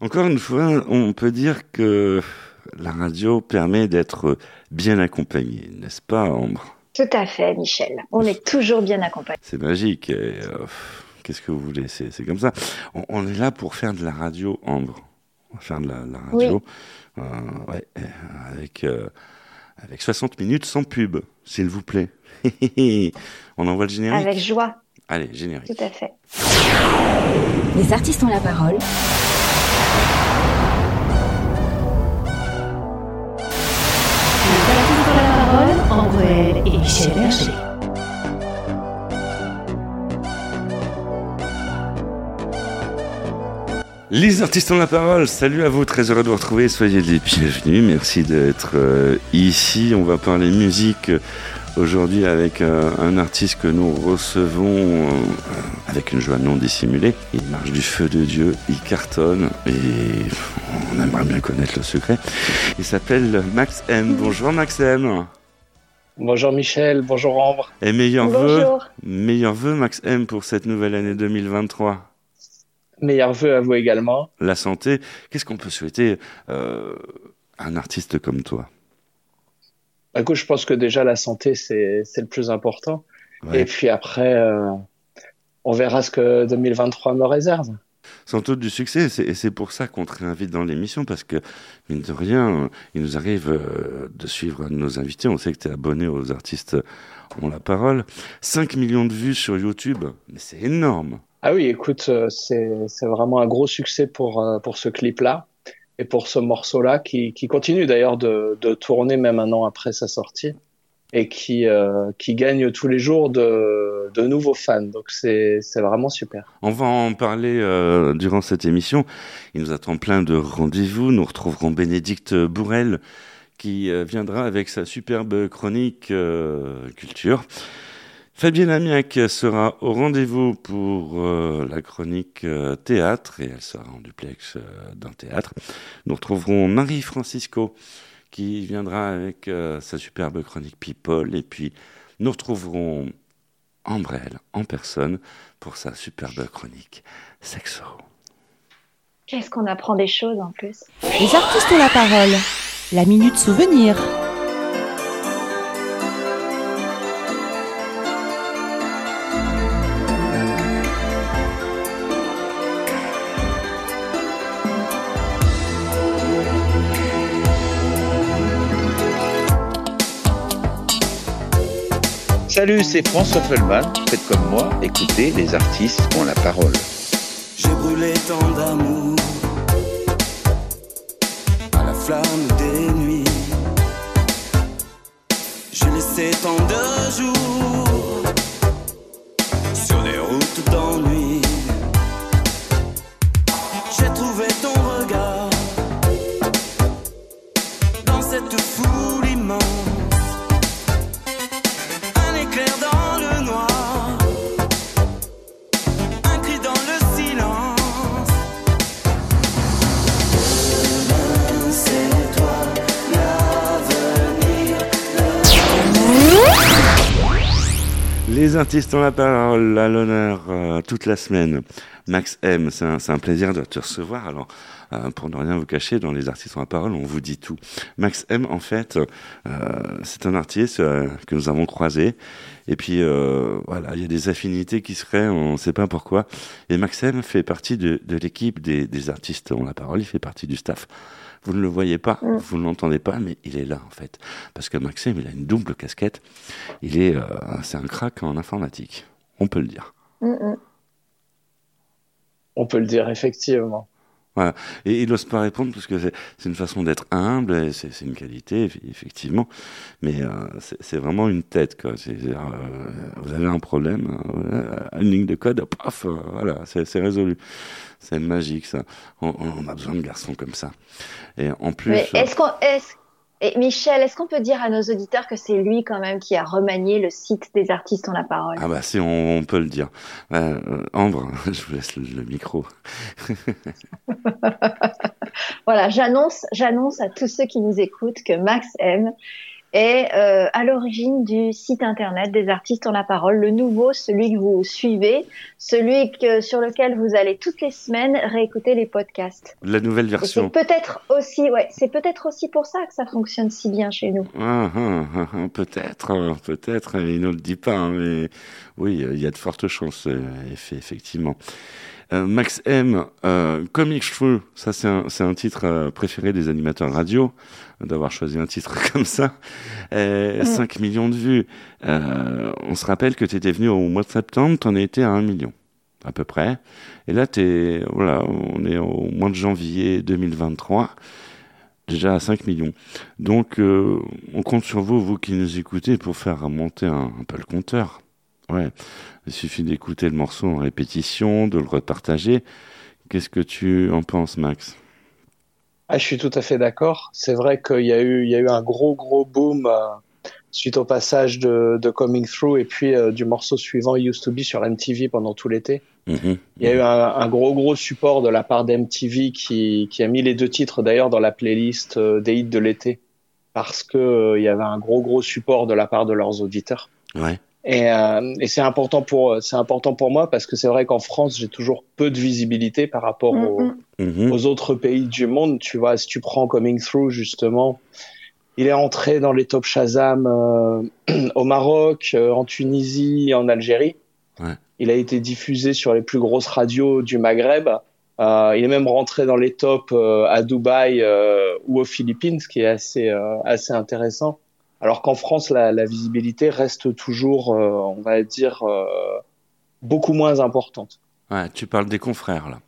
Encore une fois, on peut dire que la radio permet d'être bien accompagné, n'est-ce pas, Ambre? Tout à fait, Michel. On est toujours bien accompagné. C'est magique. Euh, qu'est-ce que vous voulez? C'est comme ça. On, est là pour faire de la radio, Ambre. On va faire de la, radio euh, ouais, avec, euh, avec 60 minutes sans pub, s'il vous plaît. on envoie le générique? Avec joie. Allez, générique. Tout à fait. Les artistes ont la parole. Les artistes ont la parole, salut à vous, très heureux de vous retrouver, soyez les bienvenus, merci d'être euh, ici, on va parler musique aujourd'hui avec euh, un artiste que nous recevons euh, avec une joie non dissimulée. Il marche du feu de Dieu, il cartonne et on aimerait bien connaître le secret. Il s'appelle Max M. Bonjour Max M. Bonjour Michel, bonjour Ambre. Et meilleurs vœux, meilleurs vœux Max M pour cette nouvelle année 2023. Meilleurs vœux à vous également. La santé, qu'est-ce qu'on peut souhaiter euh, à un artiste comme toi? Écoute, je pense que déjà la santé c'est le plus important. Et puis après, euh, on verra ce que 2023 me réserve sans doute du succès. Et c'est pour ça qu'on te réinvite dans l'émission, parce que, mine de rien, il nous arrive euh, de suivre nos invités. On sait que tu es abonné aux artistes ont la parole. 5 millions de vues sur YouTube, mais c'est énorme. Ah oui, écoute, euh, c'est vraiment un gros succès pour, pour ce clip-là et pour ce morceau-là qui, continue d'ailleurs de, tourner même un an après sa sortie et qui, euh, gagne tous les jours de, nouveaux fans. Donc c'est vraiment super. On va en parler euh, durant cette émission. Il nous attend plein de rendez-vous. Nous retrouverons Bénédicte Bourrel qui euh, viendra avec sa superbe chronique culture. Fabienne Amiac sera au rendez-vous pour euh, la chronique théâtre et elle sera en duplex d'un théâtre. Nous retrouverons Marie Francisco qui viendra avec euh, sa superbe chronique People. Et puis, nous retrouverons Ambrelle en personne pour sa superbe chronique Sexo. Qu'est-ce qu'on apprend des choses en plus? Les artistes ont la parole. La minute souvenir. Salut, c'est François Feldman. Faites comme moi, écoutez, les artistes ont la parole. J'ai brûlé tant d'amour à la flamme des nuits. J'ai laissé tant de jours Les artistes ont la parole à l'honneur euh, toute la semaine. Max M, c'est un, plaisir de te recevoir. Alors, euh, pour ne rien vous cacher, dans les artistes ont la parole, on vous dit tout. Max M, en fait, euh, c'est un artiste que nous avons croisé. Et puis, voilà, il y a des affinités qui seraient, on ne sait pas pourquoi. Et Max M fait partie de, l'équipe des, artistes ont la parole, il fait partie du staff. Vous ne le voyez pas, mm. vous ne l'entendez pas, mais il est là, en fait. Parce que Max M, il a une double casquette. Il est, c'est un crack en informatique. On peut le dire. Mm -mm. On peut le dire, effectivement. Voilà. Et il n'ose pas répondre parce que c'est une façon d'être humble, c'est une qualité, effectivement. Mais euh, c'est vraiment une tête, quoi. Euh, vous avez un problème, euh, une ligne de code, paf, euh, voilà, c'est résolu. C'est magique, ça. On, on, a besoin de garçons comme ça. Et en plus. Est-ce qu'on. Est et Michel, est-ce qu'on peut dire à nos auditeurs que c'est lui quand même qui a remanié le site des artistes ont la parole? Ah bah si, on, on peut le dire. Euh, Ambre, je vous laisse le, le micro. voilà, j'annonce, j'annonce à tous ceux qui nous écoutent que Max M est euh, à l'origine du site internet des artistes en la parole, le nouveau, celui que vous suivez, celui que, sur lequel vous allez toutes les semaines réécouter les podcasts. La nouvelle version. peut-être aussi, ouais, c'est peut-être aussi pour ça que ça fonctionne si bien chez nous. Ah, ah, ah, peut-être, hein, peut-être, il ne le dit pas, hein, mais oui, il y a de fortes chances, euh, effe- effectivement. Euh, Max M, euh, Comic Shrew, ça c'est un, c'est un titre euh, préféré des animateurs radio, d'avoir choisi un titre comme ça. Euh, 5 millions de vues. Euh, on se rappelle que tu étais venu au mois de septembre, tu en étais à 1 million, à peu près. Et là, t'es, voilà, on est au mois de janvier 2023, déjà à 5 millions. Donc, euh, on compte sur vous, vous qui nous écoutez, pour faire remonter un, un peu le compteur. Ouais, il suffit d'écouter le morceau en répétition, de le repartager. Qu'est-ce que tu en penses, Max? Ah, je suis tout à fait d'accord. C'est vrai qu'il y a eu, il y a eu un gros, gros boom euh, suite au passage de, de Coming Through et puis euh, du morceau suivant Used to Be sur MTV pendant tout l'été. Mhm. Il y a eu un, un gros, gros support de la part d'MTV qui, qui a mis les deux titres d'ailleurs dans la playlist euh, des hits de l'été parce que euh, il y avait un gros, gros support de la part de leurs auditeurs. Ouais. Et, euh, et c'est important pour, c'est important pour moi parce que c'est vrai qu'en France, j'ai toujours peu de visibilité par rapport Mm, aux, mm. Mhm. aux autres pays du monde. Tu vois, si tu prends Coming Through, justement, il est entré dans les top Shazam euh, au Maroc, euh, en Tunisie, en Algérie. Ouais. Il a été diffusé sur les plus grosses radios du Maghreb. Euh, il est même rentré dans les tops euh, à Dubaï euh, ou aux Philippines, ce qui est assez, euh, assez intéressant. Alors qu'en France, la, la visibilité reste toujours, euh, on va dire, euh, beaucoup moins importante. Ouais, tu parles des confrères, là.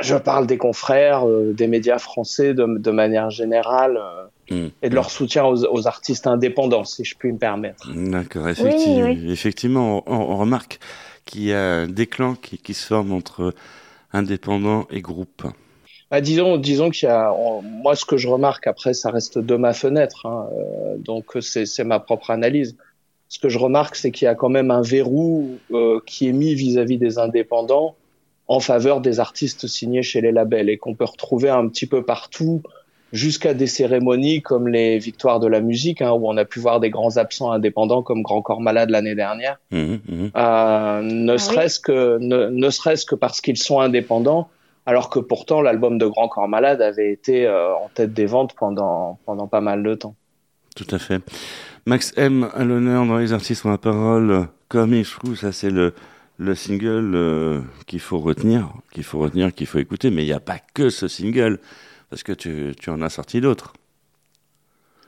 Je parle des confrères, euh, des médias français de, de manière générale euh, Mhm. et de leur soutien aux, aux artistes indépendants, si je puis me permettre. D'accord, effectivement, oui. effectivement on, on remarque qu'il y a des clans qui, qui se forment entre indépendants et groupes. Bah, disons, disons qu'il y a, on- moi ce que je remarque après, ça reste de ma fenêtre, hein, euh, donc c'est c'est ma propre analyse. Ce que je remarque, c'est qu'il y a quand même un verrou euh, qui est mis vis-à-vis des indépendants en faveur des artistes signés chez les labels et qu'on peut retrouver un petit peu partout, jusqu'à des cérémonies comme les Victoires de la musique, hein, où on a pu voir des grands absents indépendants comme Grand Corps Malade l'année dernière. Mhm, mhm. Euh, ne oui. serait-ce que ne, ne serait-ce que parce qu'ils sont indépendants, alors que pourtant l'album de Grand Corps Malade avait été euh, en tête des ventes pendant pendant pas mal de temps. Tout à fait. Max M à l'honneur dans les artistes ont la parole. Comme il trouve, ça c'est le, le single euh, qu'il faut retenir, qu'il faut retenir, qu'il faut écouter. Mais il n'y a pas que ce single, parce que tu, tu en as sorti d'autres.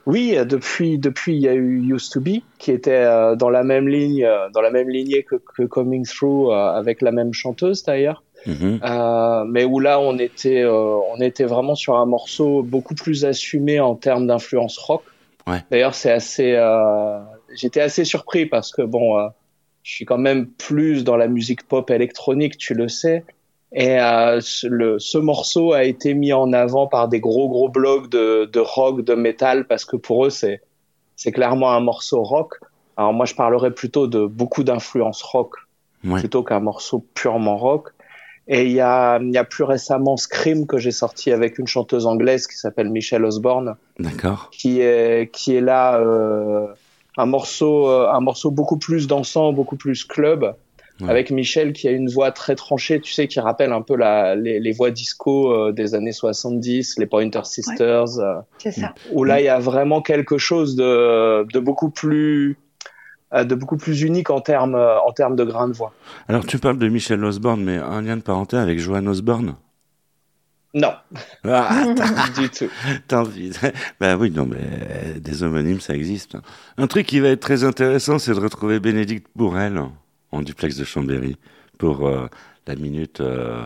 Oui, depuis depuis il y a eu Used to Be qui était euh, dans la même ligne dans la même lignée que, que Coming Through avec la même chanteuse d'ailleurs. Mhm. Euh, mais où là on était euh, on était vraiment sur un morceau beaucoup plus assumé en termes d'influence rock. Ouais. D'ailleurs c'est assez euh, j'étais assez surpris parce que bon euh, je suis quand même plus dans la musique pop électronique tu le sais et euh, ce, le, ce morceau a été mis en avant par des gros gros blogs de, de rock de métal parce que pour eux c'est c'est clairement un morceau rock. Alors moi je parlerais plutôt de beaucoup d'influence rock Ouais. plutôt qu'un morceau purement rock. Et il y a, il y a plus récemment Scream que j'ai sorti avec une chanteuse anglaise qui s'appelle Michelle Osborne, D'accord. qui est, qui est là euh, un morceau, euh, un morceau beaucoup plus dansant, beaucoup plus club, Ouais. avec Michelle qui a une voix très tranchée, tu sais, qui rappelle un peu la, les, les voix disco euh, des années 70, les Pointer Sisters, euh, C'est ça. où là il y a vraiment quelque chose de, de beaucoup plus de beaucoup plus unique en termes euh, en termes de grain de voix. Alors tu parles de Michel Osborne, mais un lien de parenté avec Joan Osborne? Non, Ah, du tout. T'as envie. Ben oui, non, mais euh, des homonymes, ça existe. Un truc qui va être très intéressant, c'est de retrouver Bénédicte Bourrel en duplex de Chambéry pour euh, la minute euh,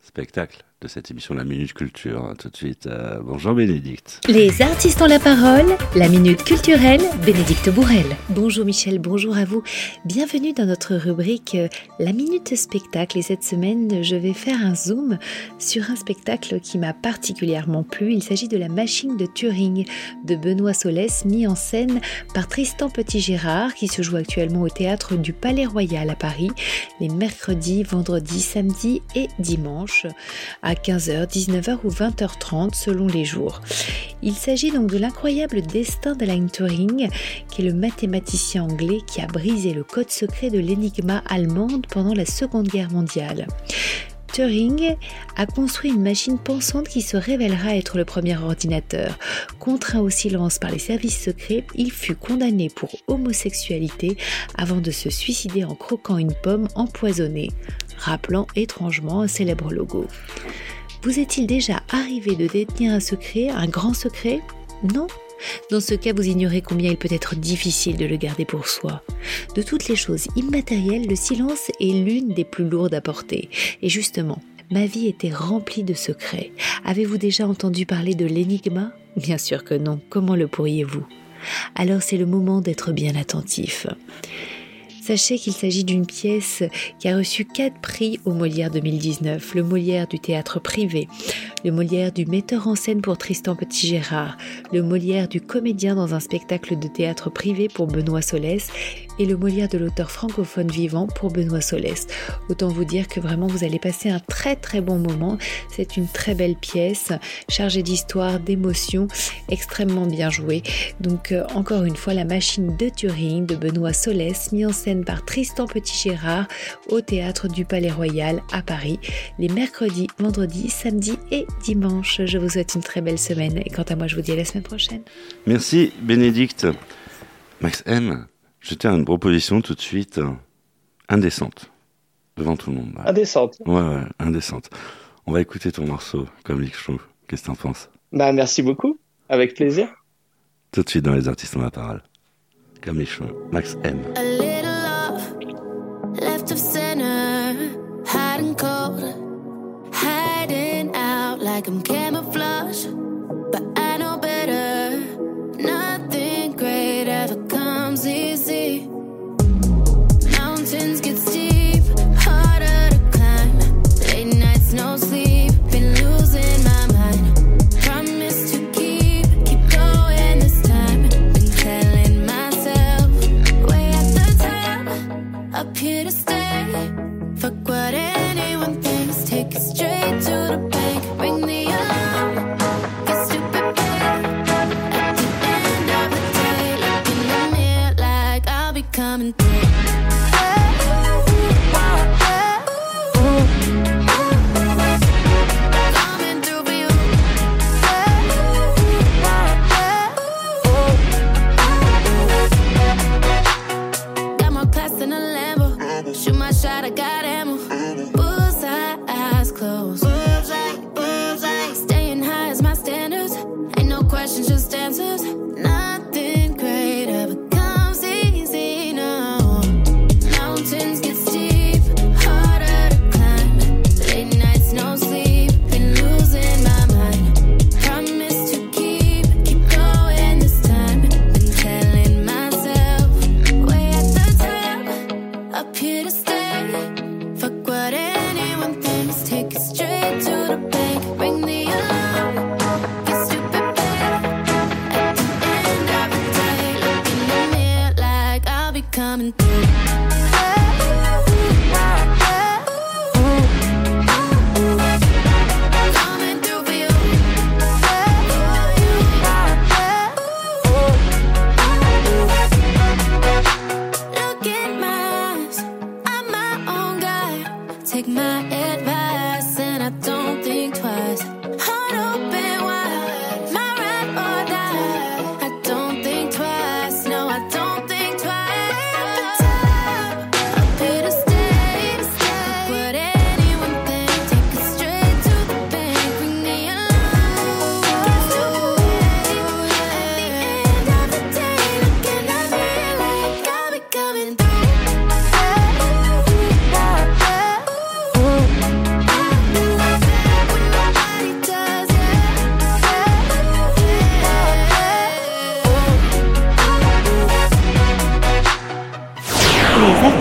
spectacle de cette émission, la minute culture. Tout de suite, euh, bonjour Bénédicte. Les artistes ont la parole, la minute culturelle, Bénédicte Bourrel. Bonjour Michel, bonjour à vous. Bienvenue dans notre rubrique euh, La minute spectacle. Et cette semaine, je vais faire un zoom sur un spectacle qui m'a particulièrement plu. Il s'agit de La machine de Turing de Benoît Solès, mis en scène par Tristan Petit-Gérard, qui se joue actuellement au théâtre du Palais Royal à Paris, les mercredis, vendredis, samedis et dimanches. À 15h, 19h ou 20h30 selon les jours. Il s'agit donc de l'incroyable destin d'Alan Turing, qui est le mathématicien anglais qui a brisé le code secret de l'énigma allemande pendant la Seconde Guerre mondiale. Turing a construit une machine pensante qui se révélera être le premier ordinateur. Contraint au silence par les services secrets, il fut condamné pour homosexualité avant de se suicider en croquant une pomme empoisonnée, rappelant étrangement un célèbre logo. Vous est-il déjà arrivé de détenir un secret, un grand secret? Non dans ce cas, vous ignorez combien il peut être difficile de le garder pour soi. De toutes les choses immatérielles, le silence est l'une des plus lourdes à porter. Et justement, ma vie était remplie de secrets. Avez-vous déjà entendu parler de l'énigma? Bien sûr que non. Comment le pourriez-vous? Alors c'est le moment d'être bien attentif. Sachez qu'il s'agit d'une pièce qui a reçu quatre prix au Molière 2019, le Molière du théâtre privé, le Molière du metteur en scène pour Tristan Petit-Gérard, le Molière du comédien dans un spectacle de théâtre privé pour Benoît Solès et le Molière de l'auteur francophone vivant pour Benoît Solès. Autant vous dire que vraiment vous allez passer un très très bon moment. C'est une très belle pièce, chargée d'histoire, d'émotions, extrêmement bien jouée. Donc euh, encore une fois, la machine de Turing de Benoît Solès, mis en scène par Tristan Petit-Gérard au théâtre du Palais Royal à Paris, les mercredis, vendredis, samedis et dimanches. Je vous souhaite une très belle semaine et quant à moi, je vous dis à la semaine prochaine. Merci Bénédicte. Max M, je tiens une proposition tout de suite euh, indécente. Devant tout le monde. là. Indécente. Ouais, ouais, indécente. On va écouter ton morceau, comme Lick Chou. Qu'est-ce que t'en penses? Bah, merci beaucoup. Avec plaisir. Tout de suite dans Les Artistes ont la parole. Comme. Max M. A little love left of center, and cold, hiding out like I'm camouflage.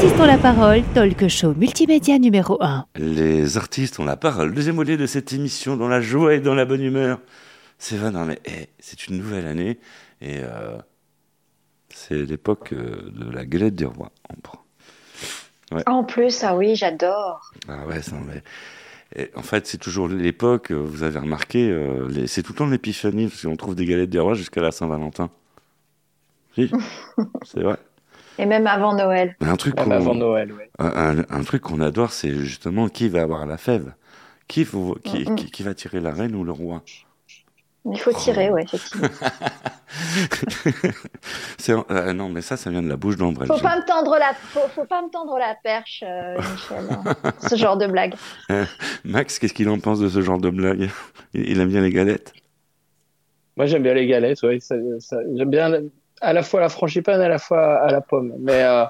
Artistes ont la parole, talk show multimédia numéro 1. Les artistes ont la parole. Deuxième volet de cette émission dans la joie et dans la bonne humeur. C'est vrai, non mais eh, c'est une nouvelle année et euh, c'est l'époque euh, de la galette du roi. Ambre. En plus, ah oui, j'adore. Ah ouais, ça, mais... Et en fait, c'est toujours l'époque, euh, vous avez remarqué, euh, les- c'est tout le temps l'épiphanie, parce qu'on trouve des galettes des rois jusqu'à la Saint-Valentin. Si, c'est vrai. Et même avant Noël. Un truc Même qu'on avant Noël, oui. un, un- un truc qu'on adore, c'est justement qui va avoir la fève. Qui, faut- qui, Mm, mm. qui, qui va tirer la reine ou le roi? Il faut tirer, ouais, effectivement. C'est- euh, Non, mais ça, ça vient de la bouche d'Ambrelle. Faut pas me tendre la, faut, faut pas me tendre la perche, euh, Michel. hein. Ce genre de blague. Max, qu'est-ce qu'il en pense de ce genre de blague? Il, il aime bien les galettes? Moi, j'aime bien les galettes, oui. J'aime bien à la fois la frangipane, à la fois à la pomme. Mais euh,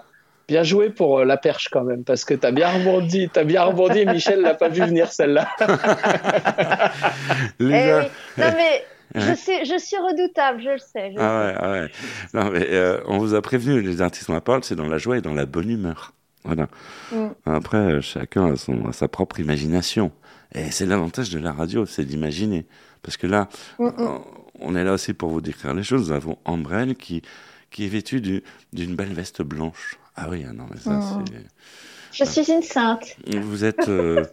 bien joué pour euh, la perche quand même, parce que t'as bien rebondi, t'as bien rebondi. et Michel l'a pas vu venir celle-là. Eh oui. Non mais je Ouais. sais, je suis redoutable, je le sais. je Ah ouais, ah ouais. Non, mais euh, on vous a prévenu, les artistes, on en parle, c'est dans la joie et dans la bonne humeur. Voilà. Mm. Après, chacun a, son, a sa propre imagination. Et c'est l'avantage de la radio, c'est d'imaginer. Parce que là, Mm, mm. On- est là aussi pour vous décrire les choses. Nous avons Ambrelle qui, qui est vêtue du- d'une belle veste blanche. Ah oui, ah non, mais ça, Mm. c'est... Je suis une sainte. Vous êtes. euh,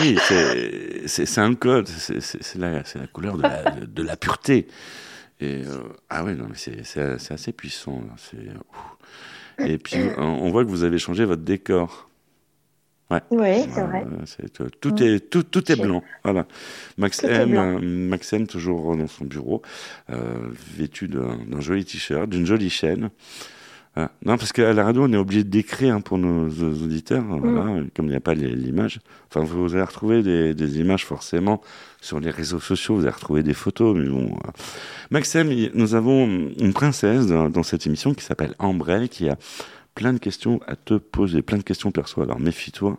oui, c'est- c'est c'est un code, c'est c'est- c'est la, c'est la couleur de la, de, de la pureté. Et, euh, ah oui, non, mais c'est c'est- c'est assez puissant. là. Et puis, on, on voit que vous avez changé votre décor. Ouais. Oui, c'est Euh, vrai. tout, Mm. est, tout, tout est J'ai- blanc. Voilà. Max Tout est M, blanc. euh, Max M, toujours dans son bureau, euh, vêtu d'un joli t-shirt, d'une jolie chaîne. Voilà. Non, parce qu'à la radio, on est obligé de décrire hein, pour nos, nos auditeurs, Mm. voilà, comme il n'y a pas l'image. Enfin, vous allez retrouver des, des images forcément sur les réseaux sociaux, vous allez retrouver des photos, mais bon. Maxime, nous avons une princesse dans, dans cette émission qui s'appelle Ambrelle, qui a plein de questions à te poser, plein de questions perso. Alors méfie-toi,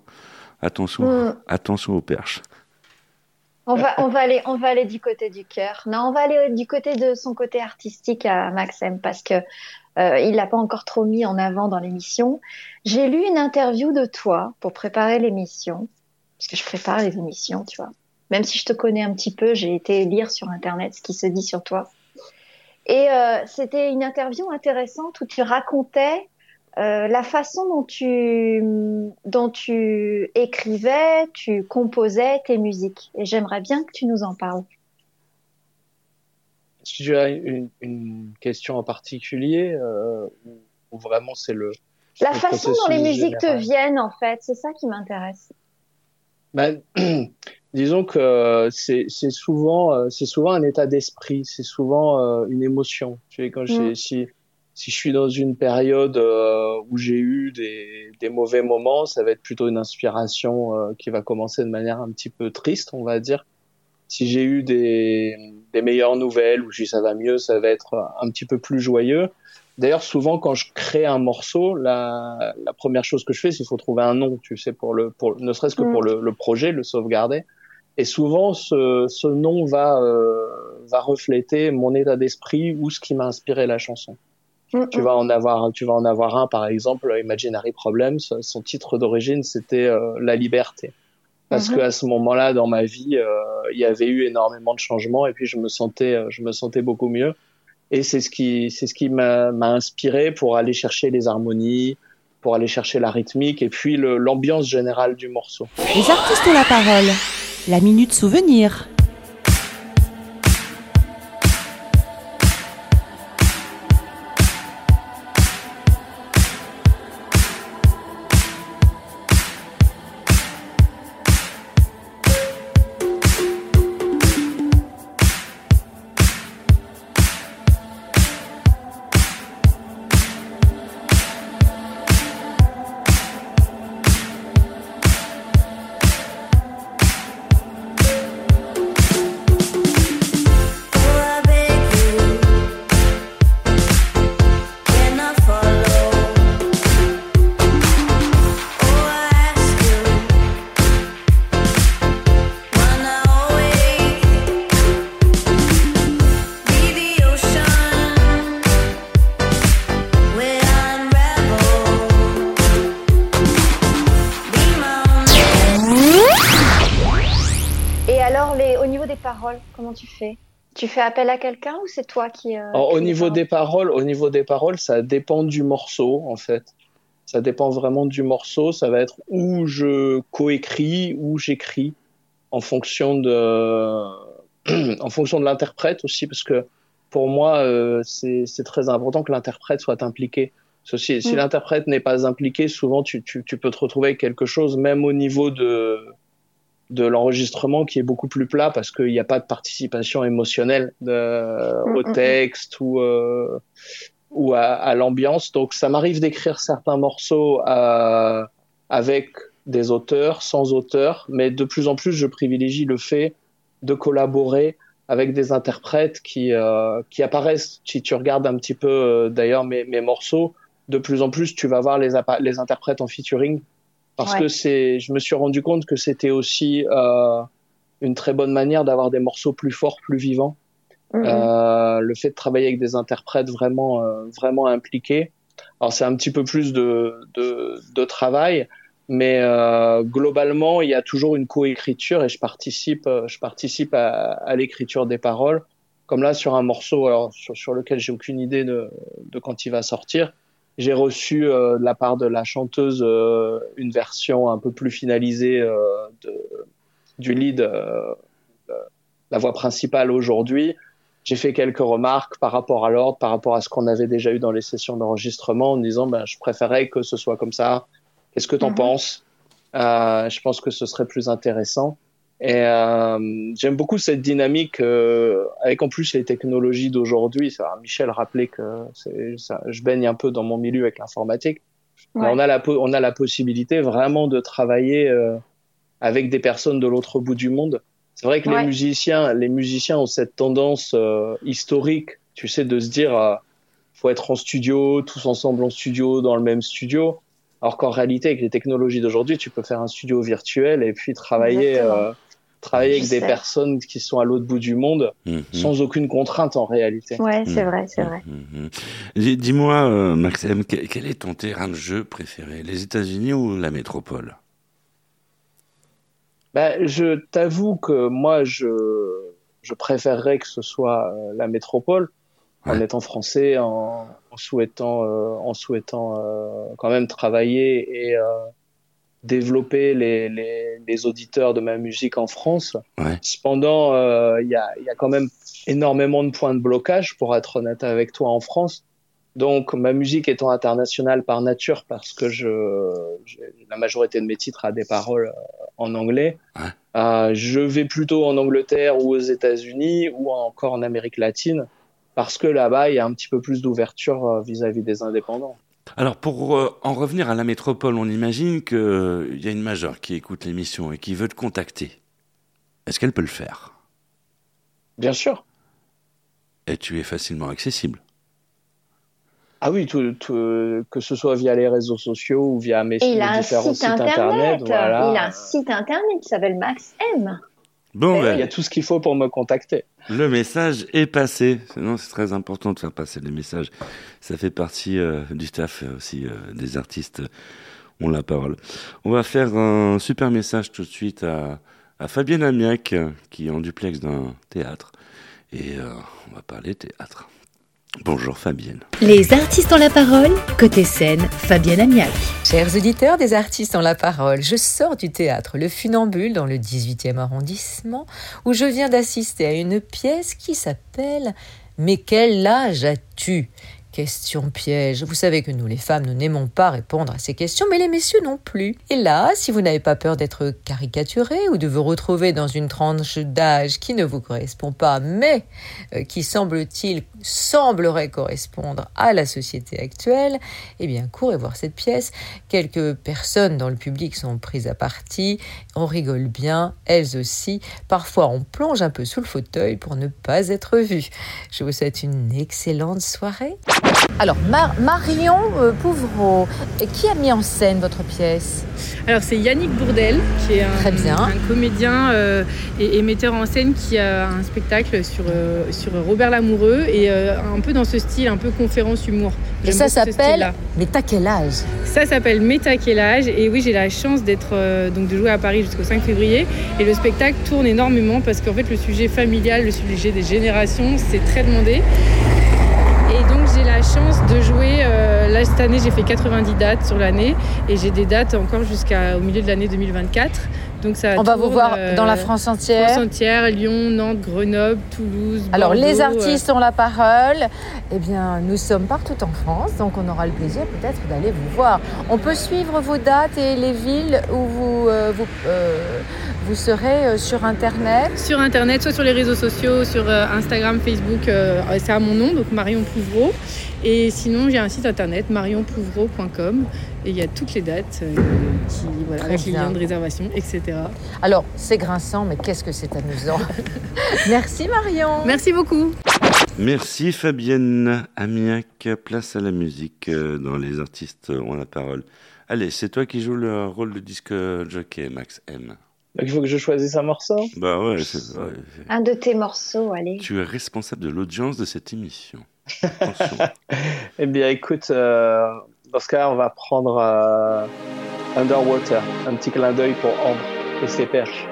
attention, Mm. attention aux perches. On va, on va aller, on va aller du côté du cœur. Non, on va aller du côté de son côté artistique à Maxime parce que euh, il l'a pas encore trop mis en avant dans l'émission. J'ai lu une interview de toi pour préparer l'émission, parce que je prépare les émissions, tu vois. Même si je te connais un petit peu, j'ai été lire sur internet ce qui se dit sur toi. Et euh, c'était une interview intéressante où tu racontais euh, la façon dont tu, dont tu écrivais, tu composais tes musiques. Et j'aimerais bien que tu nous en parles. Si tu as une, une question en particulier, euh, ou, vraiment c'est le. La le façon dont les musiques te viennent, en fait, c'est ça qui m'intéresse. Ben, disons que euh, c'est souvent souvent un état d'esprit, c'est souvent une émotion. Tu sais, quand j'ai- Mm. si si je suis dans une période euh, où j'ai eu des des mauvais moments, ça va être plutôt une inspiration euh, qui va commencer de manière un petit peu triste, on va dire. Si j'ai eu des des meilleures nouvelles ou si ça va mieux, ça va être un petit peu plus joyeux. D'ailleurs, souvent, quand je crée un morceau, la, la première chose que je fais, c'est qu'il faut trouver un nom, tu sais, pour le, pour, ne serait-ce que Mm. pour le, le projet, le sauvegarder. Et souvent, ce, ce nom va, euh, va refléter mon état d'esprit ou ce qui m'a inspiré la chanson. Mm, Tu mm. vas en avoir, tu vas en avoir un, par exemple, Imaginary Problems. Son titre d'origine, c'était euh, La liberté. Parce Mhm. que à ce moment-là, dans ma vie, euh, il y avait eu énormément de changements et puis je me sentais, euh, je me sentais beaucoup mieux. Et c'est ce qui, c'est ce qui m'a inspiré pour aller chercher les harmonies, pour aller chercher la rythmique et puis l'ambiance générale du morceau. Les artistes ont la parole. La minute souvenir. Tu fais appel à quelqu'un ou c'est toi qui. euh, Alors, au niveau des paroles, au niveau des paroles, ça dépend du morceau en fait. Ça dépend vraiment du morceau. Ça va être où je coécris, où j'écris. en fonction de, en fonction de l'interprète aussi, parce que pour moi, euh, c'est très important que l'interprète soit impliqué. Si, si Mm. l'interprète n'est pas impliqué, souvent tu, tu, tu peux te retrouver avec quelque chose, même au niveau de, de l'enregistrement, qui est beaucoup plus plat parce qu'il n'y a pas de participation émotionnelle de, Mm, au mm, mm. texte ou, euh, ou à, à l'ambiance. Donc ça m'arrive d'écrire certains morceaux euh, avec des auteurs, sans auteurs, mais de plus en plus je privilégie le fait de collaborer avec des interprètes qui, euh, qui apparaissent. Si tu regardes un petit peu d'ailleurs mes, mes morceaux, de plus en plus tu vas voir les, les interprètes en featuring parce Ouais. que c'est, je me suis rendu compte que c'était aussi euh, une très bonne manière d'avoir des morceaux plus forts, plus vivants. Mhm. Euh, le fait de travailler avec des interprètes vraiment euh, vraiment impliqués. Alors c'est un petit peu plus de de, de travail, mais globalement il y a toujours une coécriture et je participe je participe à, à l'écriture des paroles. Comme là sur un morceau alors sur, sur lequel j'ai aucune idée de de quand il va sortir. J'ai reçu euh, de la part de la chanteuse euh, une version un peu plus finalisée euh, de, du lead, la voix principale aujourd'hui. J'ai fait quelques remarques par rapport à l'ordre, par rapport à ce qu'on avait déjà eu dans les sessions d'enregistrement, en disant ben, je préférais que ce soit comme ça. Qu'est-ce que tu en Mhm. penses? Je pense que ce serait plus intéressant. Et euh, j'aime beaucoup cette dynamique euh, avec en plus les technologies d'aujourd'hui. Michel rappelait que ça, je baigne un peu dans mon milieu avec l'informatique. Ouais. on a la on a la possibilité vraiment de travailler euh, avec des personnes de l'autre bout du monde. C'est vrai que Ouais. les musiciens, les musiciens ont cette tendance euh, historique, tu sais, de se dire euh, faut être en studio, tous ensemble en studio, dans le même studio. Alors qu'en réalité, avec les technologies d'aujourd'hui, tu peux faire un studio virtuel et puis travailler, euh, travailler avec des personnes qui sont à l'autre bout du monde Mhm. sans aucune contrainte en réalité. Ouais, c'est Mhm. vrai, c'est vrai. Mhm. Dis- Dis-moi, euh, Maxime, quel, quel est ton terrain de jeu préféré Les États-Unis ou la métropole? Ben, je t'avoue que moi, je, je préférerais que ce soit euh, la métropole, en étant français, en, en souhaitant, euh, en souhaitant euh, quand même travailler et euh, développer les, les, les auditeurs de ma musique en France. Ouais. Cependant, euh, il y, a, il y a quand même énormément de points de blocage, pour être honnête avec toi, en France. Donc, ma musique étant internationale par nature, parce que je, la majorité de mes titres a des paroles euh, en anglais, Ouais. euh, je vais plutôt en Angleterre ou aux États-Unis ou encore en Amérique latine, parce que là-bas, il y a un petit peu plus d'ouverture euh, vis-à-vis des indépendants. Alors, pour euh, en revenir à la métropole, on imagine qu'il y a une majeure qui écoute l'émission et qui veut te contacter. Est-ce qu'elle peut le faire? Bien sûr. Et tu es facilement accessible. Ah oui, tout, tout- que ce soit via les réseaux sociaux ou via mes, Et il mes a un différents internet. voilà. Il a un site internet qui s'appelle Max M. Bon, Il ben, y a tout ce qu'il faut pour me contacter. le message est passé. Sinon, c'est très important de faire passer les messages. Ça fait partie euh, du staff euh, aussi euh, des artistes ont la parole. On va faire un super message tout de suite à, à Fabienne Amiac, qui est en duplex d'un théâtre. Et euh, on va parler théâtre. Bonjour Fabienne. Les artistes ont la parole, côté scène, Fabienne Amiac. Chers auditeurs des artistes ont la parole, je sors du théâtre Le Funambule dans le 18e arrondissement où je viens d'assister à une pièce qui s'appelle Mais quel âge as-tu? Question piège. Vous savez que nous, les femmes, nous n'aimons pas répondre à ces questions, mais les messieurs non plus. Et là, si vous n'avez pas peur d'être caricaturé ou de vous retrouver dans une tranche d'âge qui ne vous correspond pas, mais euh, qui semble-t-il semblerait correspondre à la société actuelle, eh bien, courez voir cette pièce. Quelques personnes dans le public sont prises à partie. On rigole bien, elles aussi. Parfois, on plonge un peu sous le fauteuil pour ne pas être vu. Je vous souhaite une excellente soirée. Alors, Mar- Marion euh, Pouvreau, qui a mis en scène votre pièce? Alors c'est Yannick Bourdel, qui est un, Très bien. un comédien euh, et, et metteur en scène qui a un spectacle sur, euh, sur Robert Lamoureux et euh, un peu dans ce style, un peu conférence humour. Et ça s'appelle. Mais t'as quel âge? Ça s'appelle Méta quel âge? Et oui j'ai la chance d'être donc de jouer à Paris jusqu'au 5 février et le spectacle tourne énormément parce qu'en fait le sujet familial, le sujet des générations c'est très demandé. Et donc j'ai la chance de jouer, euh, là cette année j'ai fait 90 dates sur l'année et j'ai des dates encore jusqu'au milieu de l'année 2024. Donc ça On va vous voir euh, dans la France entière. France entière, Lyon, Nantes, Grenoble, Toulouse. Alors, les Bordeaux, euh, artistes ont la parole. Eh bien, nous sommes partout en France, donc on aura le plaisir peut-être d'aller vous voir. On peut suivre vos dates et les villes où vous, euh, vous, vous serez sur Internet. sur internet, soit sur les réseaux sociaux, sur Instagram, Facebook, c'est à mon nom, donc Marion Pouvreau. Et sinon, j'ai un site internet marionpouvreau.com et il y a toutes les dates euh, qui, voilà, Très avec les liens de réservation, etc. Alors, c'est grinçant, mais qu'est-ce que c'est amusant. Merci Marion. Merci beaucoup. Merci Fabienne Amiac. Place à la musique euh, dans Les artistes ont la parole. Allez, c'est toi qui joues le rôle de disque jockey, Max M. Donc, il faut que je choisisse un morceau. Bah ouais, c'est ouais, c'est- Un de tes morceaux, allez. Tu es responsable de l'audience de cette émission. Attention. Eh bien, écoute, euh, dans ce cas, on va prendre euh, Underwater, un petit clin d'œil pour Ambre et ses perches.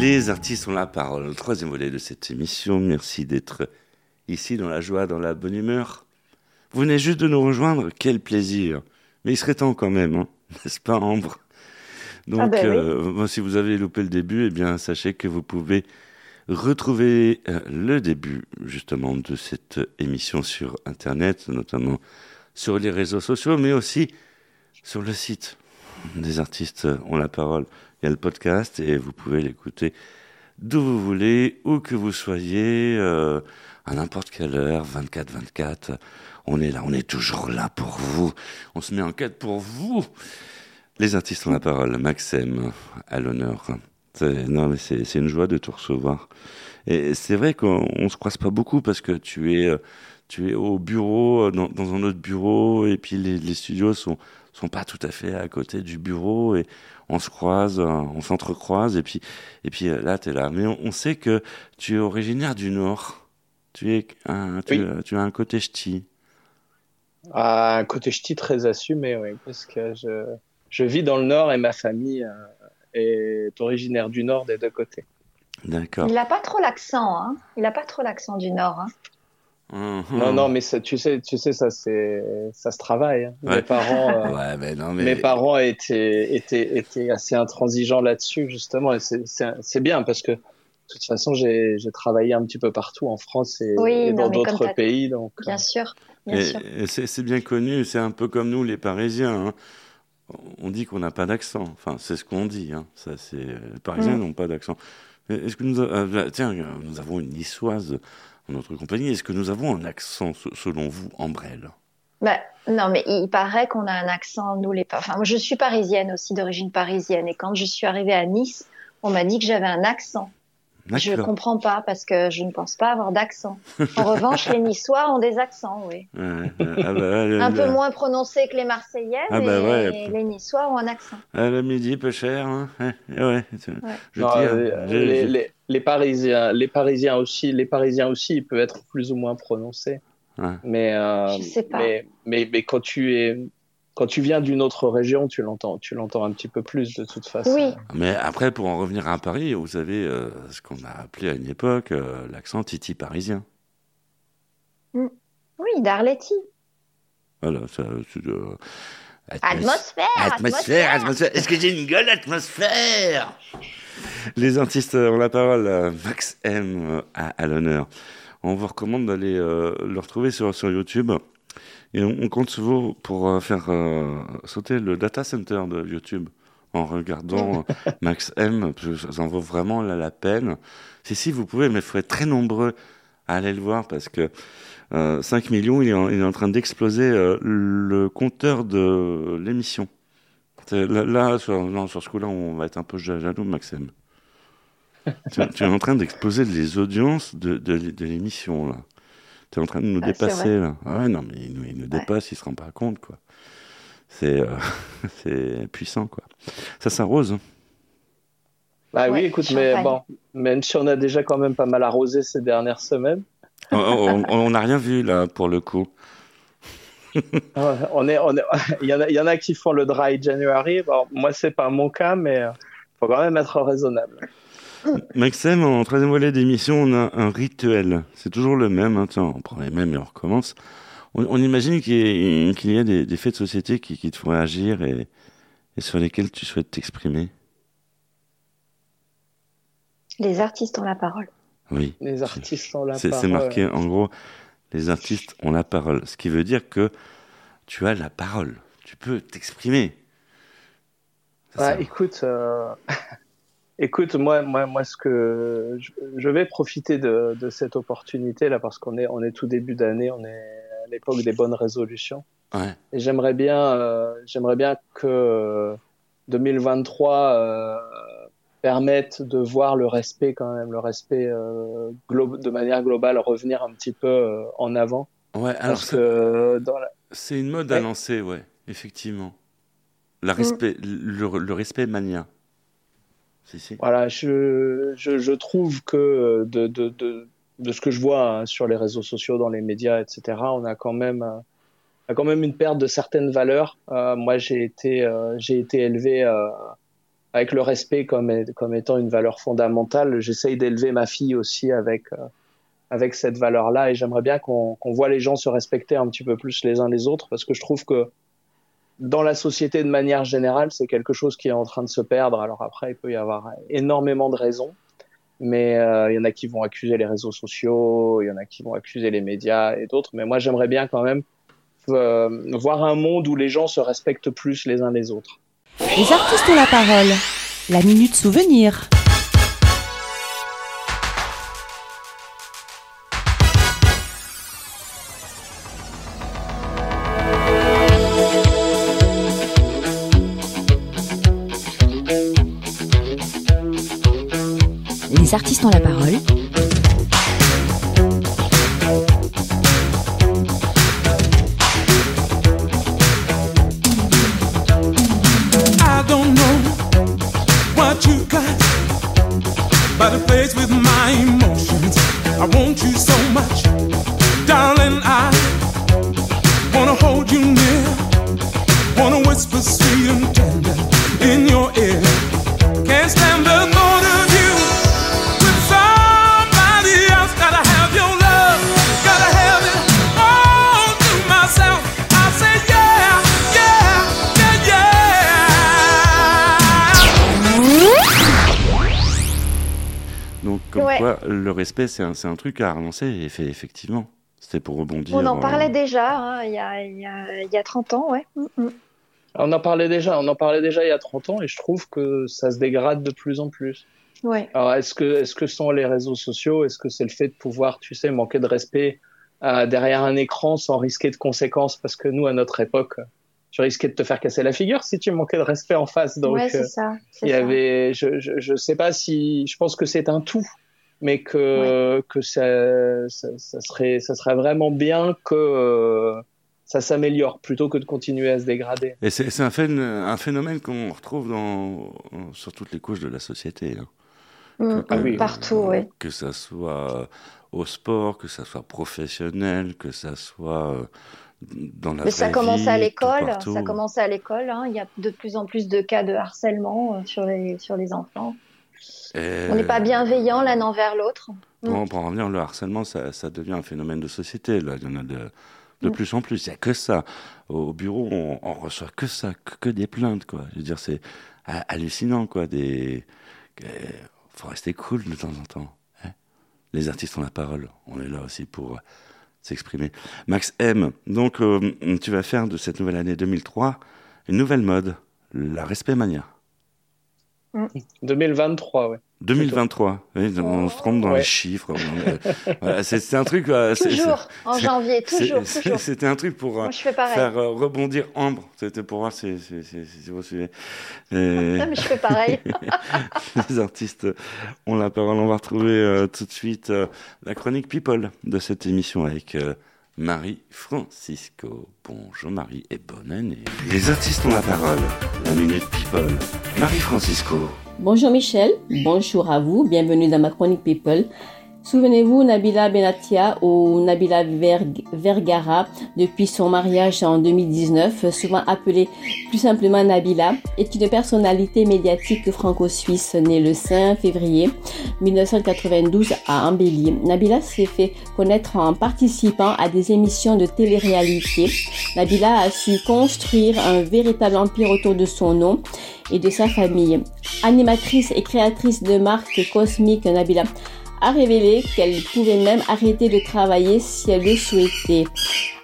Les artistes ont la parole. Le troisième volet de cette émission. Merci d'être ici dans la joie, dans la bonne humeur. Vous venez juste de nous rejoindre. Quel plaisir. Mais il serait temps quand même, hein n'est-ce pas, Ambre? Donc, Ah ben euh, si vous avez loupé le début, eh bien, sachez que vous pouvez retrouver euh, le début, justement, de cette émission sur Internet, notamment sur les réseaux sociaux, mais aussi sur le site des artistes ont la parole. Il y a le podcast et vous pouvez l'écouter d'où vous voulez, où que vous soyez, euh, à n'importe quelle heure, 24-24. On est là, on est toujours là pour vous. On se met en quête pour vous. Les artistes ont la parole. Maxime, à l'honneur. Non, mais c'est une joie de te recevoir. Et c'est vrai qu'on on se croise pas beaucoup parce que tu es, euh, tu es au bureau, euh, dans, dans un autre bureau, et puis les, les studios sont sont pas tout à fait à côté du bureau, et on se croise, euh, on s'entrecroise, et puis et puis euh, là, tu es là. Mais on, on sait que tu es originaire du Nord. Tu es un, tu, Oui. tu as un côté ch'ti. Ah, un côté ch'ti très assumé, oui, parce que je, je vis dans le Nord et ma famille euh, est originaire du Nord des deux côtés. D'accord. Il n'a pas trop l'accent, hein. Il n'a pas trop l'accent du Nord, hein. Mhm. Non, non, mais ça, tu sais, tu sais, ça, c'est, ça se travaille. hein. Ouais. Mes parents, euh, Ouais, mais non, mais. mes parents étaient, étaient, étaient assez intransigeants là-dessus, justement, et c'est, c'est, c'est bien parce que, de toute façon, j'ai, j'ai travaillé un petit peu partout en France et, Oui, et non, dans d'autres pays, donc. euh, Bien sûr, bien Et- sûr. c'est c'est bien connu, c'est un peu comme nous, les Parisiens. hein. On dit qu'on n'a pas d'accent. Enfin, c'est ce qu'on dit. Hein. Ça, c'est les Parisiens Mm. n'ont pas d'accent. Est-ce que nous, euh, tiens, nous avons une niçoise dans notre compagnie. Est-ce que nous avons un accent se- selon vous, Ambrelle? Bah, non, mais il paraît qu'on a un accent, nous les. Enfin, moi, je suis parisienne aussi, d'origine parisienne. Et quand je suis arrivée à Nice, on m'a dit que j'avais un accent. Je D'accord. comprends pas parce que je ne pense pas avoir d'accent. En revanche, les Niçois ont des accents, oui. Ouais, ouais. Ah bah, Un peu moins prononcés que les Marseillaises Ah bah ouais. les Niçois ont un accent. Ah, le midi, peu cher. Hein. Ouais, ouais, c'est- Je Non, tire. euh, J'ai- les, les, les Parisiens, les Parisiens aussi, les Parisiens aussi, ils peuvent être plus ou moins prononcés. Ouais. Mais, euh, Je sais pas. mais, mais, mais quand tu es, quand tu viens d'une autre région, tu l'entends, tu l'entends un petit peu plus de toute façon. Oui, Mais après, pour en revenir à Paris, vous avez euh, ce qu'on a appelé à une époque euh, l'accent titi parisien. oui, d'Arletty. Voilà, ça, c'est, euh, Atmosphère, Atmosphère, atmosphère. Est-ce que j'ai une gueule atmosphère Les artistes ont la parole. Max M à, à l'honneur. On vous recommande d'aller euh, le retrouver sur, sur YouTube. Et on, on compte sur vous pour euh, faire euh, sauter le data center de YouTube en regardant euh, Max M. Ça en vaut vraiment la, la peine. Si, si, vous pouvez, mais il faut être très nombreux à aller le voir parce que euh, 5 millions, il est en, il est en train d'exploser euh, le compteur de l'émission. Là, là, sur, non, sur ce coup-là, on va être un peu ja- jaloux, Maxime. tu, tu es en train d'exploser les audiences de, de, de l'émission, là. Tu es en train de nous Ah, c'est dépasser, là. Ah ouais, non, mais il nous, il nous Ouais. dépasse, il se rend pas compte, quoi. C'est euh, c'est puissant, quoi. Ça s'arrose. hein. Bah oui, écoute, mais bon, même si on a déjà quand même pas mal arrosé ces dernières semaines, on- on on n'a rien vu, là, pour le coup. on est, on est, il y en a, il y en a qui font le dry January. Bon, moi, c'est pas mon cas, mais euh, faut quand même être raisonnable. Maxime, en troisième volet d'émission, on a un rituel. C'est toujours le même. Hein. Tiens, on prend les mêmes et on recommence. On, on imagine qu'il y, ait- qu'il y a des, des faits de société qui, qui te font agir et, et sur lesquels tu souhaites t'exprimer. Les artistes ont la parole. Oui. Les artistes ont la C'est c'est parole. marqué, en gros, les artistes ont la parole. Ce qui veut dire que tu as la parole. Tu peux t'exprimer. Ça, Bah, ça- écoute, euh, écoute, moi, moi, moi, ce que je, vais profiter de, de cette opportunité là parce qu'on est, on est tout début d'année, on est à l'époque des bonnes résolutions. Ouais. Et j'aimerais bien, euh, j'aimerais bien que euh, 2023 euh, permette de voir le respect quand même, le respect euh, de manière globale revenir un petit peu euh, en avant. Ouais, alors la... c'est une mode à lancer, ouais, effectivement. La respect, le, le respect mania. Voilà, je, je, trouve que de, de, de, de ce que je vois hein, sur les réseaux sociaux, dans les médias, etc., on a quand même, euh, a quand même une perte de certaines valeurs. Euh, moi, j'ai été, euh, été élevé euh, avec le respect comme, comme étant une valeur fondamentale. J'essaye d'élever ma fille aussi avec, euh, avec cette valeur-là et j'aimerais bien qu'on qu'on voit les gens se respecter un petit peu plus les uns les autres parce que je trouve que dans la société de manière générale, c'est quelque chose qui est en train de se perdre. Alors après, il peut y avoir énormément de raisons, mais euh, il y en a qui vont accuser les réseaux sociaux, il y en a qui vont accuser les médias et d'autres. Mais moi, j'aimerais bien quand même euh, voir un monde où les gens se respectent plus les uns les autres. Les artistes ont la parole. La minute souvenir. Artistes ont la parole. Respect, c'est un, truc à relancer, et fait, effectivement. C'était pour rebondir. On en euh, parlait déjà hein, il y, a, il y a- il y a 30 ans, ouais. Mm, mm. On en parlait déjà, on en parlait déjà il y a 30 ans et je trouve que ça se dégrade de plus en plus. Ouais. Alors, est-ce que, est-ce que ce sont les réseaux sociaux Est-ce que c'est le fait de pouvoir, tu sais, manquer de respect euh, derrière un écran sans risquer de conséquences? Parce que nous, à notre époque, tu risquais de te faire casser la figure si tu manquais de respect en face. Donc, ouais, c'est euh, ça. il y ça. avait, je, je, je sais pas si, je pense que c'est un tout, mais que, que ça, ça, ça serait, ça serait vraiment bien que euh, ça s'améliore plutôt que de continuer à se dégrader. Et c'est c'est un, phén- un phénomène qu'on retrouve dans, sur toutes les couches de la société. hein. Mm, Que- que- Partout, oui. Que ça soit au sport, que ça soit professionnel, que ça soit euh, dans la Mais ça vraie commence vie, à l'école. Ça commence à l'école. hein. Il y a de plus en plus de cas de harcèlement euh, sur les, sur les enfants. Et- On n'est pas bienveillant l'un envers l'autre. Mm. Bon, pour en revenir, le harcèlement, ça, ça devient un phénomène de société. Là. Il y en a de, de Mm. plus en plus. Il n'y a que ça. Au bureau, on, on reçoit que ça, que, que des plaintes. Quoi. Je veux dire, c'est ha- hallucinant. Quoi. Des... Il faut rester cool de temps en temps. hein. Les artistes ont la parole. On est là aussi pour euh, s'exprimer. Max M, donc euh, tu vas faire de cette nouvelle année 2003 une nouvelle mode, la Respect Mania. 2023, ouais. 2023. Oui, on se trompe dans Ouais. les chiffres. Voilà, c'est un truc. euh, Toujours, c'est- en janvier, toujours. C'était un truc pour euh, Moi, je fais pareil. faire euh, rebondir Ambre. C'était pour voir si, si, si, si vous suivez. Et- Ah, mais je fais pareil. les artistes ont la parole. On va retrouver euh, tout de suite euh, la chronique People de cette émission avec euh, Marie Francisco. Bonjour Marie et bonne année. Les artistes ont la parole. La minute People. Marie Francisco. Bonjour Michel, bonjour à vous, bienvenue dans ma chronique People. Souvenez-vous, Nabila Benatia ou Nabila Verg- Vergara, depuis son mariage en 2019, souvent appelée plus simplement Nabila, est une personnalité médiatique franco-suisse née le 5 février 1992 à Ambéli. Nabila s'est fait connaître en participant à des émissions de télé-réalité. Nabila a su construire un véritable empire autour de son nom et de sa famille. Animatrice et créatrice de marque cosmique, Nabila a révélé qu'elle pouvait même arrêter de travailler si elle le souhaitait.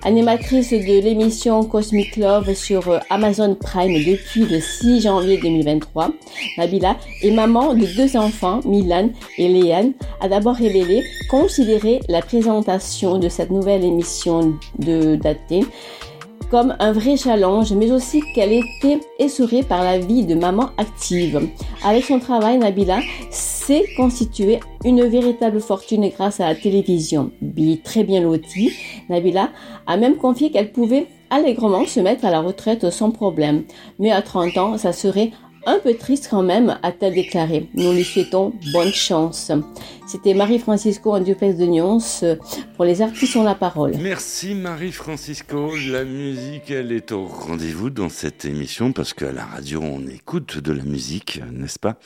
Animatrice de l'émission Cosmic Love sur euh, Amazon Prime depuis le 6 janvier 2023, Nabila est maman de deux enfants, Milan et Léane, a d'abord révélé considérer la présentation de cette nouvelle émission de daté comme un vrai challenge, mais aussi qu'elle était essorée par la vie de maman active. Avec son travail, Nabila s'est constituée une véritable fortune grâce à la télévision. Très bien lotie, Nabila a même confié qu'elle pouvait allègrement se mettre à la retraite sans problème. Mais à 30 ans, ça serait un peu triste quand même, a-t-elle déclaré. Nous lui souhaitons bonne chance. C'était Marie-Francisco en duplex de Nyons euh, pour les artistes ont la parole. Merci Marie Francisco. La musique, elle est au rendez-vous dans cette émission parce qu'à la radio, on écoute de la musique, n'est-ce pas?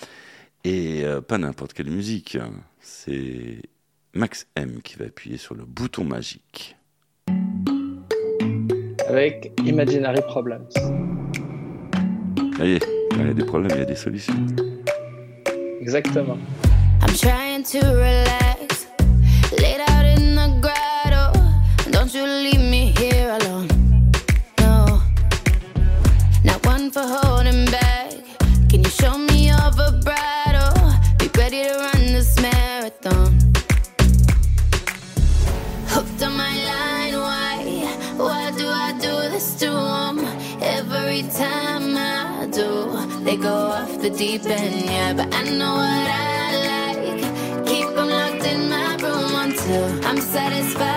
Et euh, pas n'importe quelle musique. hein. C'est Max M qui va appuyer sur le bouton magique. Avec Imaginary Problems. Ça y est, quand il y a des problèmes, il y a des solutions. Exactement. I'm trying to relax, laid out in the grotto. Don't you leave me here alone. No, not one for holding back. Can you show me your vibrato? Be ready to run this marathon. Hooked on my line, why? Why do I do this to 'em? Every time I do, they go off the deep end, yeah. But I know what I like. Keep 'em locked in my room until I'm satisfied,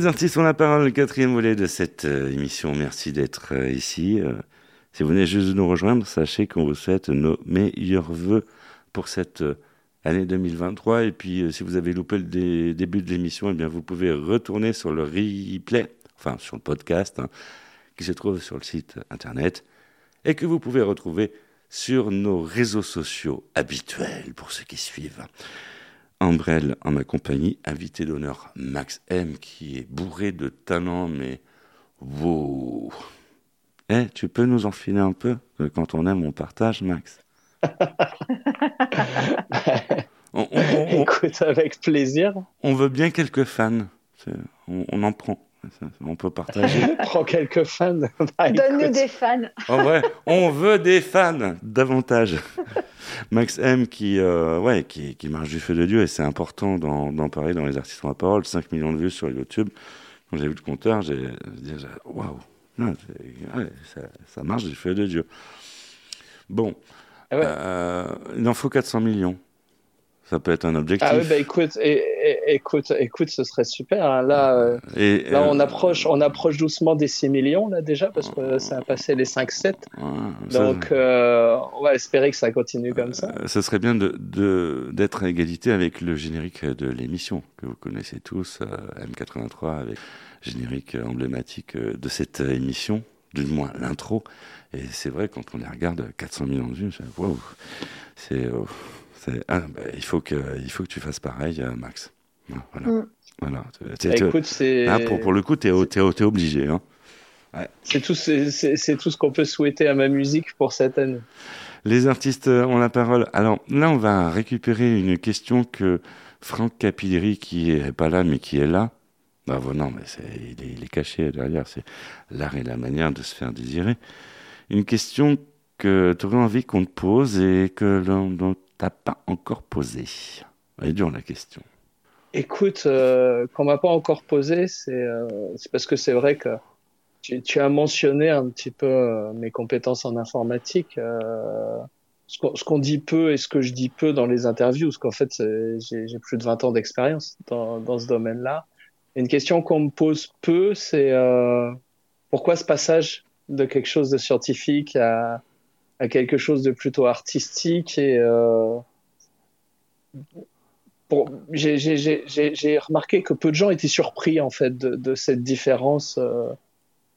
Les artistes ont la parole, le quatrième volet de cette euh, émission. Merci d'être euh, ici. Euh, si vous venez juste de nous rejoindre, sachez qu'on vous souhaite nos meilleurs voeux pour cette année 2023. Et puis, si vous avez loupé le dé- début de l'émission, eh bien, vous pouvez retourner sur le replay, enfin sur le podcast, hein, qui se trouve sur le site internet et que vous pouvez retrouver sur nos réseaux sociaux habituels pour ceux qui suivent. Ambrelle en ma compagnie, invité d'honneur Max M, qui est bourré de talent, mais wow. Eh, tu peux nous enfiler un peu Quand on aime, on partage, Max? On, on- on- Écoute, avec plaisir. on veut bien quelques fans. On en prend. On peut partager. Prends quelques fans. Bah, Donne-nous des fans. En vrai, on veut des fans davantage. Max M qui, euh, ouais, qui, qui marche du feu de Dieu et c'est important d'en parler dans les artistes en la parole. 5 millions de vues sur YouTube. Quand j'ai vu le compteur, j'ai dit waouh, Non, c'est- ouais, ça, ça marche du feu de Dieu. Bon, Ah ouais. euh, il en faut 400 millions. Ça peut être un objectif. Ah oui, bah écoute, et- et- écoute, écoute, ce serait super. hein. Là, euh, Et, là, euh, on approche, on approche doucement des 6 millions là déjà parce que ça a passé les 5-7. ouais, ça- Donc, euh, on va espérer que ça continue comme ça. Ce serait bien de- de- d'être à égalité avec le générique de l'émission que vous connaissez tous, euh, M83, avec le générique emblématique de cette émission, du moins l'intro. Et c'est vrai, quand on les regarde, 400 millions de vues, waouh. C'est, c'est- ah, bah, il, faut que, il faut que tu fasses pareil, euh, Max. Voilà. Mm. voilà. Bah, écoute, ah, pour, pour le coup, tu es, obligé. Hein. c'est tout, c'est c'est- c'est tout ce qu'on peut souhaiter à ma musique pour cette année. Les artistes ont la parole. Alors là, on va récupérer une question que Franck Capilleri, qui est pas là, mais qui est là. Ah, bon, non, mais c'est, il, est, il est caché derrière. C'est l'art et la manière de se faire désirer. Une question que tu aurais envie qu'on te pose et que l'on ne t'a pas encore posée. Elle est dure la question. Écoute, euh, qu'on m'a pas encore posé, c'est euh, parce que c'est vrai que tu, as mentionné un petit peu euh, mes compétences en informatique. euh, ce qu'on dit peu et ce que je dis peu dans les interviews, parce qu'en fait, j'ai plus de 20 ans d'expérience dans, ce domaine-là. Une question qu'on me pose peu, c'est pourquoi ce passage de quelque chose de scientifique à, à quelque chose de plutôt artistique et euh, j'ai- remarqué que peu de gens étaient surpris en fait de, cette différence euh,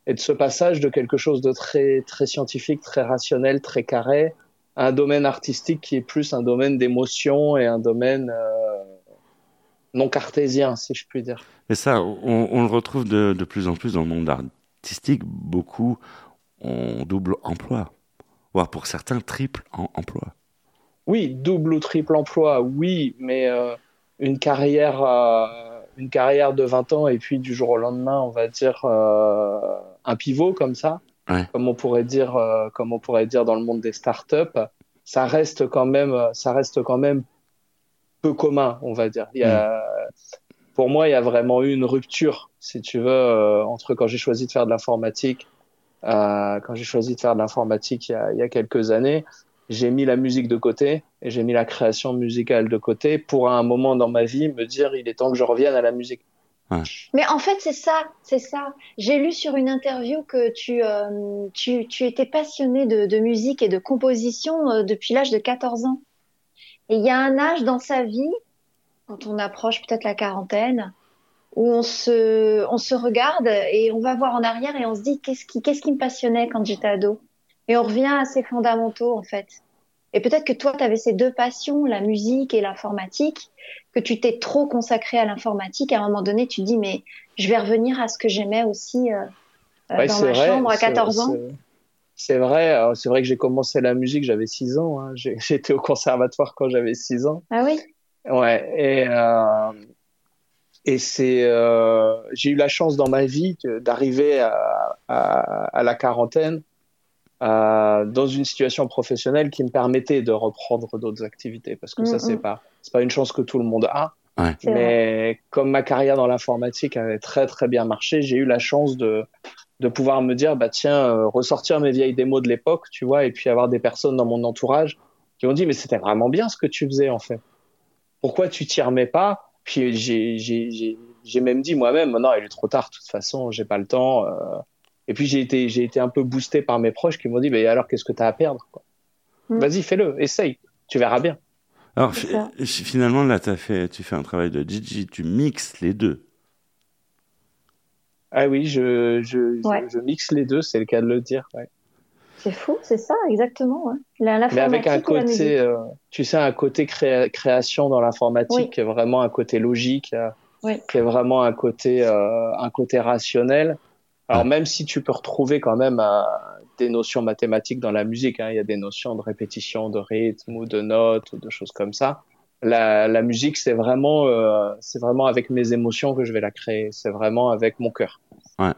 et de ce passage de quelque chose de très très scientifique, très rationnel, très carré, à un domaine artistique qui est plus un domaine d'émotion et un domaine euh, non cartésien, si je puis dire. Et ça, on, on le retrouve de, de plus en plus dans le monde artistique. Beaucoup ont double emploi, voire pour certains triple en- emploi. Oui, double ou triple emploi, oui, mais euh, une carrière, euh, une carrière de 20 ans et puis du jour au lendemain, on va dire euh, un pivot comme ça, Ouais. comme on pourrait dire, comme on pourrait dire dans le monde des startups, ça reste quand même, ça reste quand même peu commun, on va dire. Il y a, pour moi, il y a vraiment eu une rupture, si tu veux, entre quand j'ai choisi de faire de l'informatique, euh, quand j'ai choisi de faire de l'informatique il y a, il y a quelques années, j'ai mis la musique de côté et j'ai mis la création musicale de côté pour à un moment dans ma vie me dire il est temps que je revienne à la musique. Mais en fait, c'est ça, c'est ça. J'ai lu sur une interview que tu, euh, tu, tu étais passionné de, de musique et de composition euh, depuis l'âge de 14 ans. Et il y a un âge dans sa vie, quand on approche peut-être la quarantaine, où on se, on se regarde et on va voir en arrière et on se dit qu'est-ce qui, qu'est-ce qui me passionnait quand j'étais ado? Et on revient à ses fondamentaux, en fait. Et peut-être que toi, tu avais ces deux passions, la musique et l'informatique, que tu t'es trop consacré à l'informatique. À un moment donné, tu dis, mais je vais revenir à ce que j'aimais aussi euh, euh, Ouais, dans ma vrai, chambre à c'est- 14 ans. c'est- vrai, c'est vrai que j'ai commencé la musique, j'avais 6 ans. hein. J'étais au conservatoire quand j'avais 6 ans. Ah oui? Ouais, et, euh, et c'est, euh, j'ai eu la chance dans ma vie d'arriver à, à, à la quarantaine euh, dans une situation professionnelle qui me permettait de reprendre d'autres activités, parce que ça, Mm, c'est mm. pas, c'est pas une chance que tout le monde a. Ouais. Mais comme ma carrière dans l'informatique avait très très bien marché, j'ai eu la chance de de pouvoir me dire bah tiens euh, ressortir mes vieilles démos de l'époque, tu vois, et puis avoir des personnes dans mon entourage qui m'ont dit mais c'était vraiment bien ce que tu faisais en fait. Pourquoi tu t'y remets pas Puis j'ai j'ai j'ai j'ai même dit moi-même non il est trop tard de toute façon, j'ai pas le temps. euh. Et puis j'ai été j'ai été un peu boosté par mes proches qui m'ont dit mais alors qu'est-ce que tu as à perdre quoi? Mm. Vas-y fais-le, essaye, tu verras bien. Alors finalement, là, as fait, tu fais un travail de DJ, tu mixes les deux. Ah oui, je, je, je mixe les deux, c'est le cas de le dire. Ouais. C'est fou, c'est ça, exactement. ouais. La- Mais avec un côté, euh, tu sais, un côté créa- création dans l'informatique Oui. qui est vraiment un côté logique, euh, Oui. qui est vraiment un côté, euh, un côté rationnel. Alors même si tu peux retrouver quand même euh, des notions mathématiques dans la musique, hein, il y a des notions de répétition, de rythme ou de notes ou de choses comme ça. La, la musique, c'est vraiment, euh, c'est vraiment avec mes émotions que je vais la créer. C'est vraiment avec mon cœur. Ouais.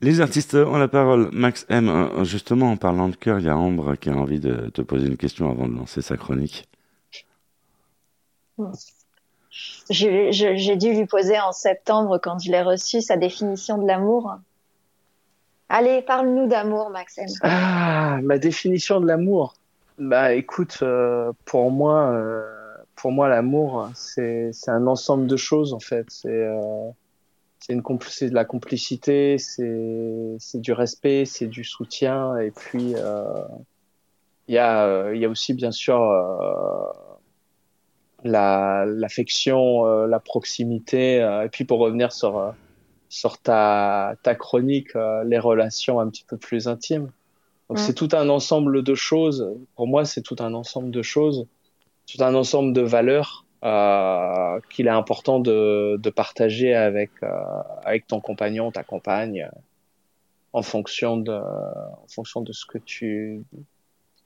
Les artistes ont la parole. Max M, euh, justement, en parlant de cœur, il y a Ambre qui a envie de te poser une question avant de lancer sa chronique. J'ai dû lui poser en septembre, quand je l'ai reçu, sa définition de l'amour. Allez, parle-nous d'amour, Maxime. Ah, ma définition de l'amour. Bah, écoute, euh, pour moi, euh, pour moi, l'amour, c'est un ensemble de choses en fait. C'est euh, de la complicité, c'est du respect, c'est du soutien, et puis euh, il y a y a aussi bien sûr euh, la l'affection, euh, la proximité, et puis pour revenir sur sur ta ta chronique, euh, les relations un petit peu plus intimes. Donc c'est tout un ensemble de choses. Pour moi, c'est tout un ensemble de choses, tout un ensemble de valeurs euh, qu'il est important de, de partager avec euh, avec ton compagnon, ta compagne, en fonction de en fonction de ce que tu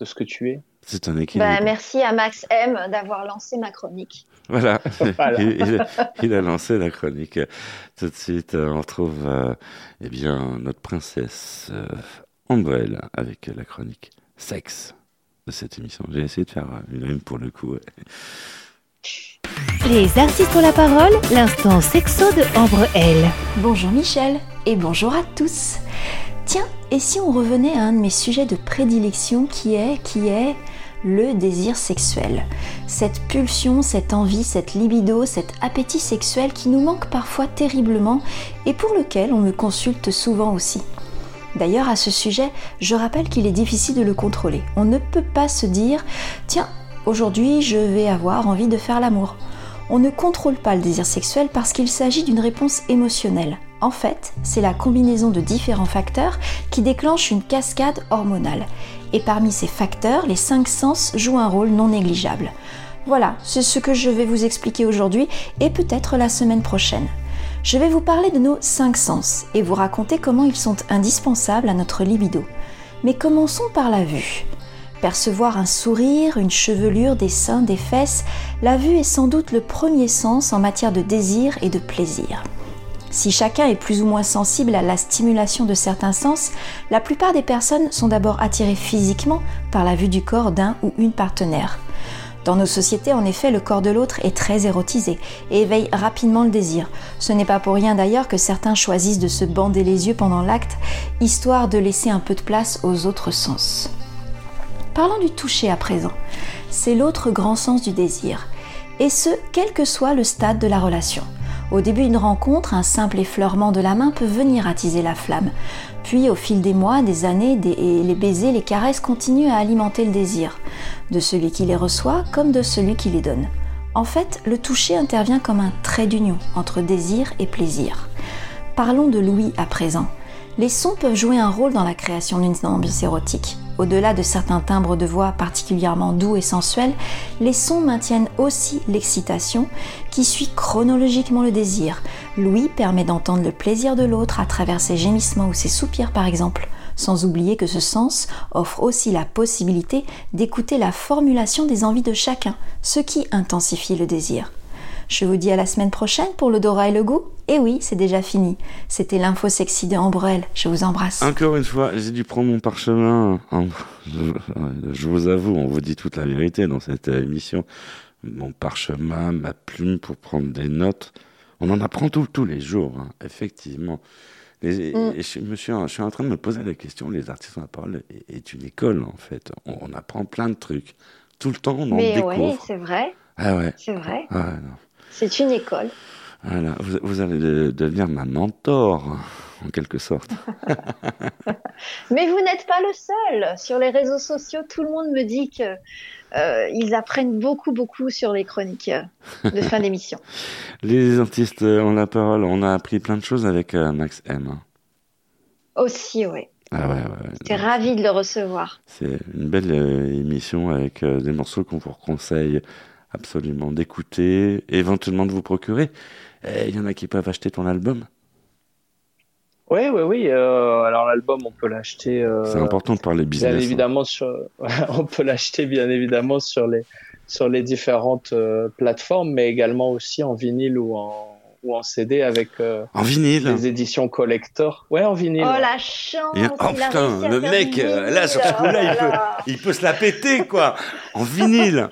de ce que tu es. C'est un équilibre. Bah, merci à Max M d'avoir lancé ma chronique. Voilà, Voilà. il, il- il a lancé la chronique. Tout de suite, euh, on retrouve euh, eh bien, notre princesse euh, Ambrelle avec la chronique sexe de cette émission. J'ai essayé de faire euh, une rime pour le coup. ouais. Les artistes ont la parole, l'instant sexo de Ambre L. Bonjour Michel et bonjour à tous. Tiens, et si on revenait à un de mes sujets de prédilection qui est qui est le désir sexuel? Cette pulsion, cette envie, cette libido, cet appétit sexuel qui nous manque parfois terriblement et pour lequel on me consulte souvent aussi. D'ailleurs, à ce sujet, je rappelle qu'il est difficile de le contrôler. On ne peut pas se dire Tiens, aujourd'hui je vais avoir envie de faire l'amour. On ne contrôle pas le désir sexuel parce qu'il s'agit d'une réponse émotionnelle. En fait, c'est la combinaison de différents facteurs qui déclenche une cascade hormonale. Et parmi ces facteurs, les cinq sens jouent un rôle non négligeable. Voilà, c'est ce que je vais vous expliquer aujourd'hui et peut-être la semaine prochaine. Je vais vous parler de nos cinq sens et vous raconter comment ils sont indispensables à notre libido. Mais commençons par la vue. Percevoir un sourire, une chevelure, des seins, des fesses, la vue est sans doute le premier sens en matière de désir et de plaisir. Si chacun est plus ou moins sensible à la stimulation de certains sens, la plupart des personnes sont d'abord attirées physiquement par la vue du corps d'un ou une partenaire. Dans nos sociétés, en effet, le corps de l'autre est très érotisé et éveille rapidement le désir. Ce n'est pas pour rien d'ailleurs que certains choisissent de se bander les yeux pendant l'acte, histoire de laisser un peu de place aux autres sens. Parlons du toucher à présent. C'est l'autre grand sens du désir. Et ce, quel que soit le stade de la relation. Au début d'une rencontre, un simple effleurement de la main peut venir attiser la flamme. Puis, au fil des mois, des années, les baisers, les caresses continuent à alimenter le désir, de celui qui les reçoit comme de celui qui les donne. En fait, le toucher intervient comme un trait d'union entre désir et plaisir. Parlons de l'ouïe à présent. Les sons peuvent jouer un rôle dans la création d'une ambiance érotique. Au-delà de certains timbres de voix particulièrement doux et sensuels, les sons maintiennent aussi l'excitation qui suit chronologiquement le désir. L'ouïe permet d'entendre le plaisir de l'autre à travers ses gémissements ou ses soupirs par exemple, sans oublier que ce sens offre aussi la possibilité d'écouter la formulation des envies de chacun, ce qui intensifie le désir. Je vous dis à la semaine prochaine pour l'odorat et le goût. Et oui, c'est déjà fini. C'était l'info sexy de Ambrelle. Je vous embrasse. Encore une fois, j'ai dû prendre mon parchemin. En- Je, vous avoue, on vous dit toute la vérité dans cette émission. Mon parchemin, ma plume pour prendre des notes. On en apprend tout- tous les jours, hein, effectivement. Les- Mm. et je, me suis, je suis en train de me poser la question, les artistes en la parole est, est une école, en fait. On, on apprend plein de trucs. Tout le temps, on en Mais découvre. oui, c'est vrai. ah ouais. C'est vrai. Ah ouais, non. C'est une école. Voilà, vous, vous allez de- devenir ma mentor, en quelque sorte. Mais vous n'êtes pas le seul. Sur les réseaux sociaux, tout le monde me dit que euh, ils apprennent beaucoup, beaucoup sur les chroniques euh, de fin d'émission. Les artistes ont la parole. On a appris plein de choses avec euh, Max M. Aussi, oui. Ah ouais, ouais, ouais. J'étais ravie de le recevoir. C'est une belle euh, émission avec des morceaux qu'on vous conseille absolument d'écouter, éventuellement de vous procurer. Et Il y en a qui peuvent acheter ton album. Oui, oui, oui. euh, alors l'album, on peut l'acheter. euh, C'est important de parler Bien business. hein. évidemment, sur... on peut l'acheter bien évidemment sur les sur les différentes euh, plateformes, mais également aussi en vinyle ou en ou en CD avec euh, En vinyle. les éditions collector. Ouais, en vinyle. Oh ouais. la chance Et- oh putain, le mec, vinyle. là, sur ce coup-là, il Oh peut, il peut se la péter, quoi. En vinyle.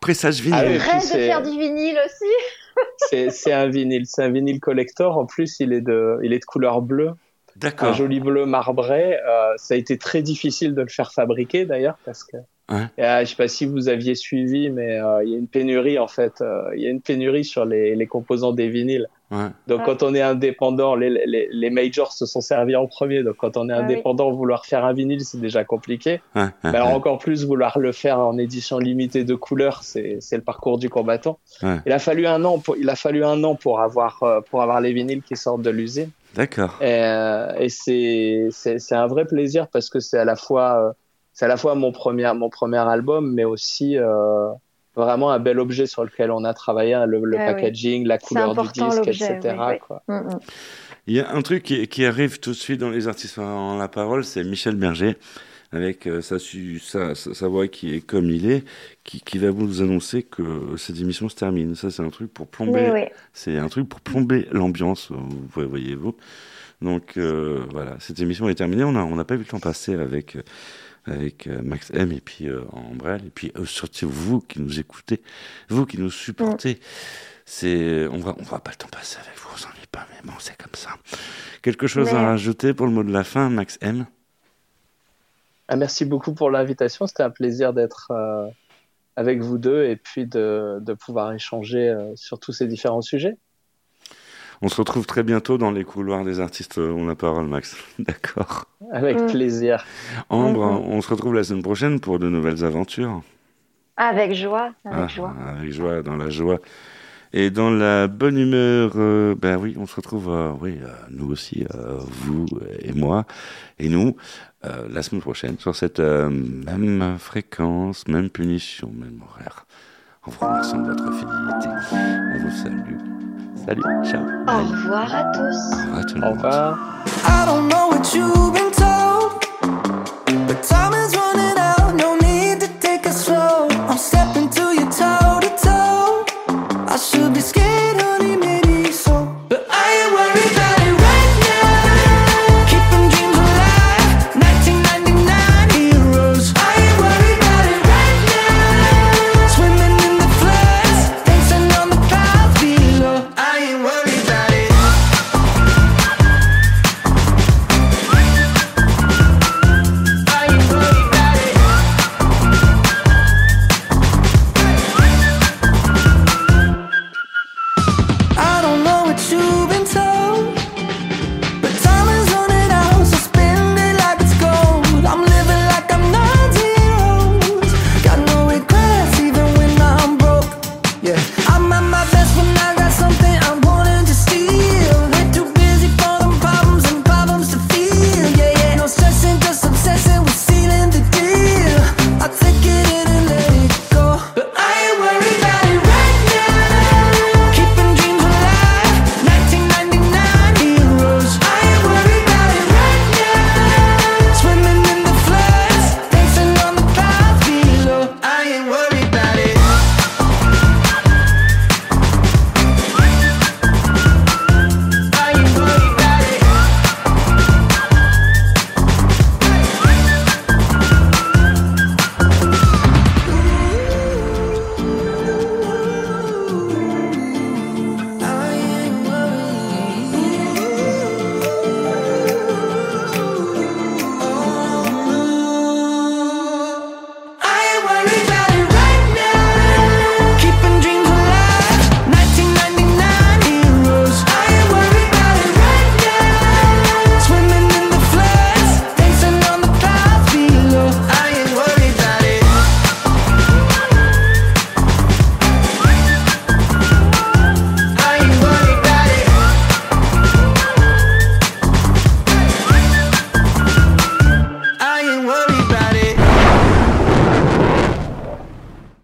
Pressage vinyle. Ah oui, Rêve de c'est- faire du vinyle aussi. C'est un vinyle, c'est un vinyle collector. En plus, il est de il est de couleur bleue. Un D'accord. joli bleu marbré. Euh, ça a été très difficile de le faire fabriquer d'ailleurs parce que Ouais. Et, euh, je sais pas si vous aviez suivi, mais euh, il y a une pénurie en fait. euh, il y a une pénurie sur les, les composants des vinyles. Ouais. Donc quand on est indépendant, les, les, les majors se sont servis en premier. Donc quand on est Ah oui. indépendant, vouloir faire un vinyle, c'est déjà compliqué. Ouais, ouais, Mais alors encore plus vouloir le faire en édition limitée de couleurs, c'est c'est le parcours du combattant. Ouais. Il a fallu un an pour il a fallu un an pour avoir euh, pour avoir les vinyles qui sortent de l'usine. D'accord. Et, euh, et c'est c'est c'est un vrai plaisir parce que c'est à la fois euh, c'est à la fois mon premier mon premier album, mais aussi euh, vraiment un bel objet sur lequel on a travaillé, hein, le, le Ah oui. packaging, la couleur du disque, etc. oui, oui. Quoi. Mm, mm. Il y a un truc qui, qui arrive tout de suite dans les artistes en la parole, c'est Michel Berger, avec euh, sa, voix qui est comme il est, qui, qui va vous annoncer que cette émission se termine. Ça, c'est un truc pour plomber. Oui, oui. C'est un truc pour plomber l'ambiance, vous voyez-vous. Donc euh, voilà, cette émission est terminée. On n'a on pas vu le temps passer avec, euh, avec euh, Max M et puis euh, Ambrelle. Et puis euh, surtout vous qui nous écoutez, vous qui nous supportez. C'est, on va, on va pas le temps passer avec vous, on s'ennuie pas, mais bon, c'est comme ça. Quelque chose à rajouter pour le mot de la fin, Max M? Ah, merci beaucoup pour l'invitation. C'était un plaisir d'être euh, avec vous deux et puis de, de pouvoir échanger euh, sur tous ces différents sujets. On se retrouve très bientôt dans les couloirs des artistes. euh, On la parole, Max. D'accord. Avec Mm. plaisir. Ambre, Mhm. on se retrouve la semaine prochaine pour de nouvelles aventures. Avec joie, avec Ah, joie. Avec joie, dans la joie. Et dans la bonne humeur, euh, ben oui, on se retrouve, euh, oui, euh, nous aussi, euh, vous et moi, et nous, euh, la semaine prochaine, sur cette euh, même fréquence, même punition, même horaire. En vous remerciant de votre fidélité. On vous salue. Salut, ciao. Au revoir à tous. Au revoir tout le Au revoir.